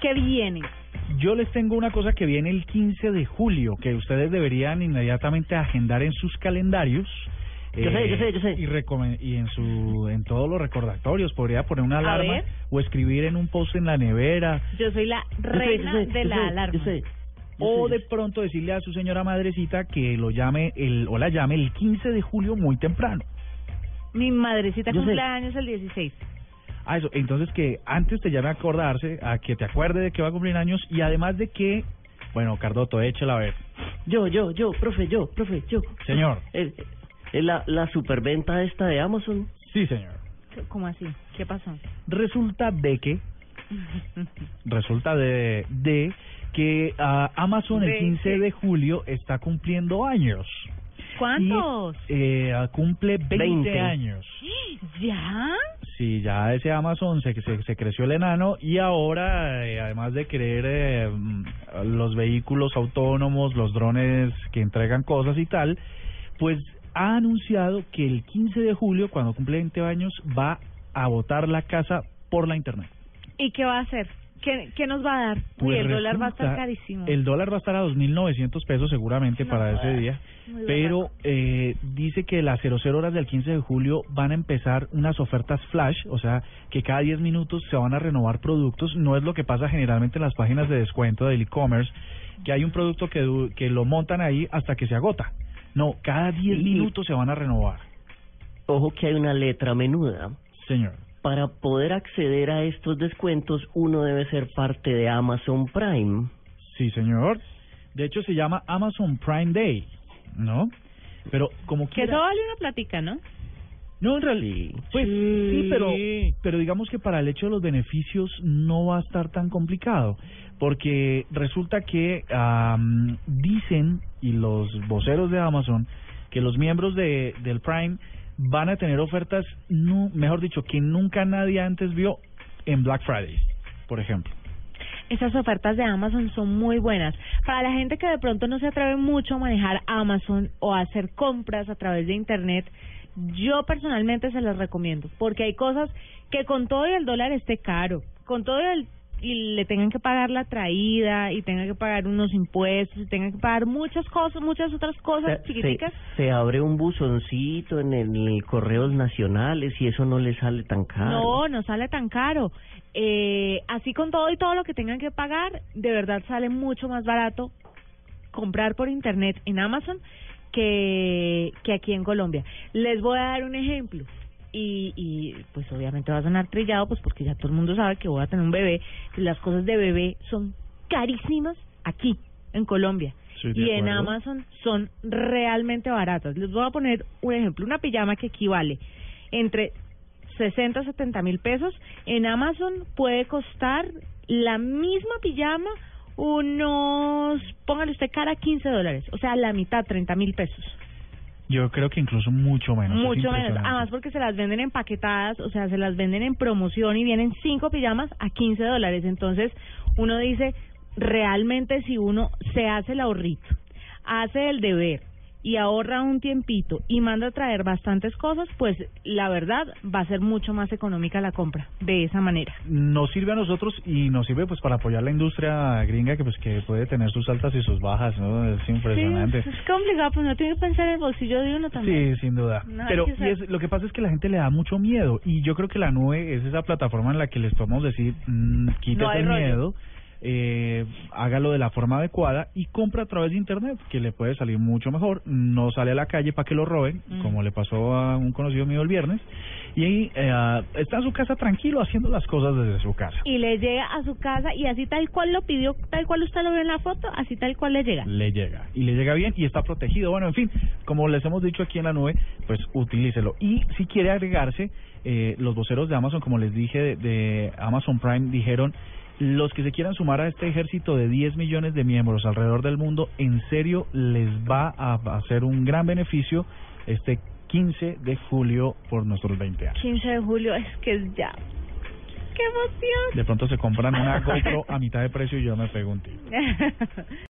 ¿Qué viene? Yo les tengo una cosa que viene el 15 de julio, que ustedes deberían inmediatamente agendar en sus calendarios. eh, Yo sé, yo sé, yo sé. Y, en su en todos los recordatorios podría poner una alarma o escribir en un post en la nevera Yo soy la Yo sé, reina yo sé, de yo la sé, alarma. Yo sé. yo o de pronto decirle a su señora madrecita que lo llame el o la llame el 15 de julio muy temprano. Mi madrecita Yo sé. cumple años el 16. Ah, eso. Entonces que antes te llame a acordarse, a que te acuerde de que va a cumplir años y además de que, bueno, Cardoto, échela a ver. Yo, yo, yo, profe, yo, profe, yo. Señor. Eh, eh, la, la superventa esta de Amazon. Sí, señor. ¿Cómo así? ¿Qué pasó? Resulta de que, resulta de, de que ah, Amazon el ¿De 15 qué? de julio está cumpliendo años. ¿Cuántos? Y, eh, cumple 20, 20. años. ¿Ya? Sí, ya ese Amazon se, se, creció el enano y ahora, eh, además de querer eh, mm, los vehículos autónomos, los drones que entregan cosas y tal, pues ha anunciado que el 15 de julio, cuando cumple 20 años, va a botar la casa por la internet. ¿Y qué va a hacer? ¿Qué, qué nos va a dar? Uy, Pues el dólar va a estar carísimo. El dólar va a estar a 2.900 pesos seguramente No para ese día. Pero eh, dice que las 00 horas del 15 de julio van a empezar unas ofertas flash, o sea, que cada 10 minutos se van a renovar productos. No es lo que pasa generalmente en las páginas de descuento del e-commerce, que hay un producto que, du- que lo montan ahí hasta que se agota. No, cada 10 Y- minutos se van a renovar. Ojo que hay una letra menuda. Señor. Para poder acceder a estos descuentos, uno debe ser parte de Amazon Prime. Sí, señor. De hecho, se llama Amazon Prime Day, ¿no? Pero como Que quiera... eso vale una platica, ¿no? No, en realidad, pues sí. pero pero digamos que para el hecho de los beneficios no va a estar tan complicado, porque resulta que am, dicen y los voceros de Amazon que los miembros de del Prime van a tener ofertas, no, mejor dicho, que nunca nadie antes vio en Black Friday, por ejemplo. Esas ofertas de Amazon son muy buenas. Para la gente que de pronto no se atreve mucho a manejar Amazon o a hacer compras a través de Internet, yo personalmente se las recomiendo, porque hay cosas que con todo y el dólar esté caro, con todo y, el- y le tengan que pagar la traída y tengan que pagar unos impuestos y tengan que pagar muchas cosas, muchas otras cosas Se, chiquiticas. se abre un buzoncito en el, en el correos nacionales y eso no le sale tan caro. No, no sale tan caro. Eh, así con todo y todo lo que tengan que pagar, de verdad sale mucho más barato comprar por internet en Amazon que, que aquí en Colombia. Les voy a dar un ejemplo. Y, y pues obviamente va a sonar trillado, pues porque ya todo el mundo sabe que voy a tener un bebé. Las cosas de bebé son carísimas aquí, en Colombia. Sí, y en. Amazon son realmente baratas. Les voy a poner un ejemplo, una pijama que equivale entre 60 a 70 mil pesos. En Amazon puede costar la misma pijama unos, póngale usted cara, 15 dólares. O sea, la mitad, 30 mil pesos. Yo creo que incluso mucho menos. Mucho menos. Además porque se las venden empaquetadas, o sea, se las venden en promoción y vienen cinco pijamas a 15 dólares. Entonces, uno dice, realmente si uno se hace el ahorrito, hace el deber y ahorra un tiempito y manda a traer bastantes cosas, pues la verdad va a ser mucho más económica la compra de esa manera. nos sirve a nosotros y nos sirve pues para apoyar la industria gringa que pues que puede tener sus altas y sus bajas, ¿no? Es impresionante. Sí, es, complicado, pues uno tiene que pensar en el bolsillo de uno también. Sí, sin duda. No, Pero y es, lo que pasa es que la gente le da mucho miedo y yo creo que la nube es esa plataforma en la que les podemos decir, mm, No hay el rollo. miedo, eh, hágalo de la forma adecuada y compra a través de internet, que le puede salir mucho mejor. No sale a la calle para que lo roben, Mm. como le pasó a un conocido mío el viernes, y eh, está en su casa tranquilo haciendo las cosas desde su casa. y le llega a su casa y así tal cual lo pidió, tal cual usted lo ve en la foto, así tal cual le llega. le llega y le llega bien y está protegido. Bueno, en fin, como les hemos dicho aquí en la nube, pues utilícelo. Y si quiere agregarse, eh, los voceros de Amazon, como les dije, de, de Amazon Prime, dijeron, los que se quieran sumar a este ejército de 10 millones de miembros alrededor del mundo, en serio les va a hacer un gran beneficio este 15 de julio por nuestros 20 años. 15 de julio es que es ya. ¡Qué emoción! De pronto se compran una GoPro a mitad de precio y yo me pego un tiro.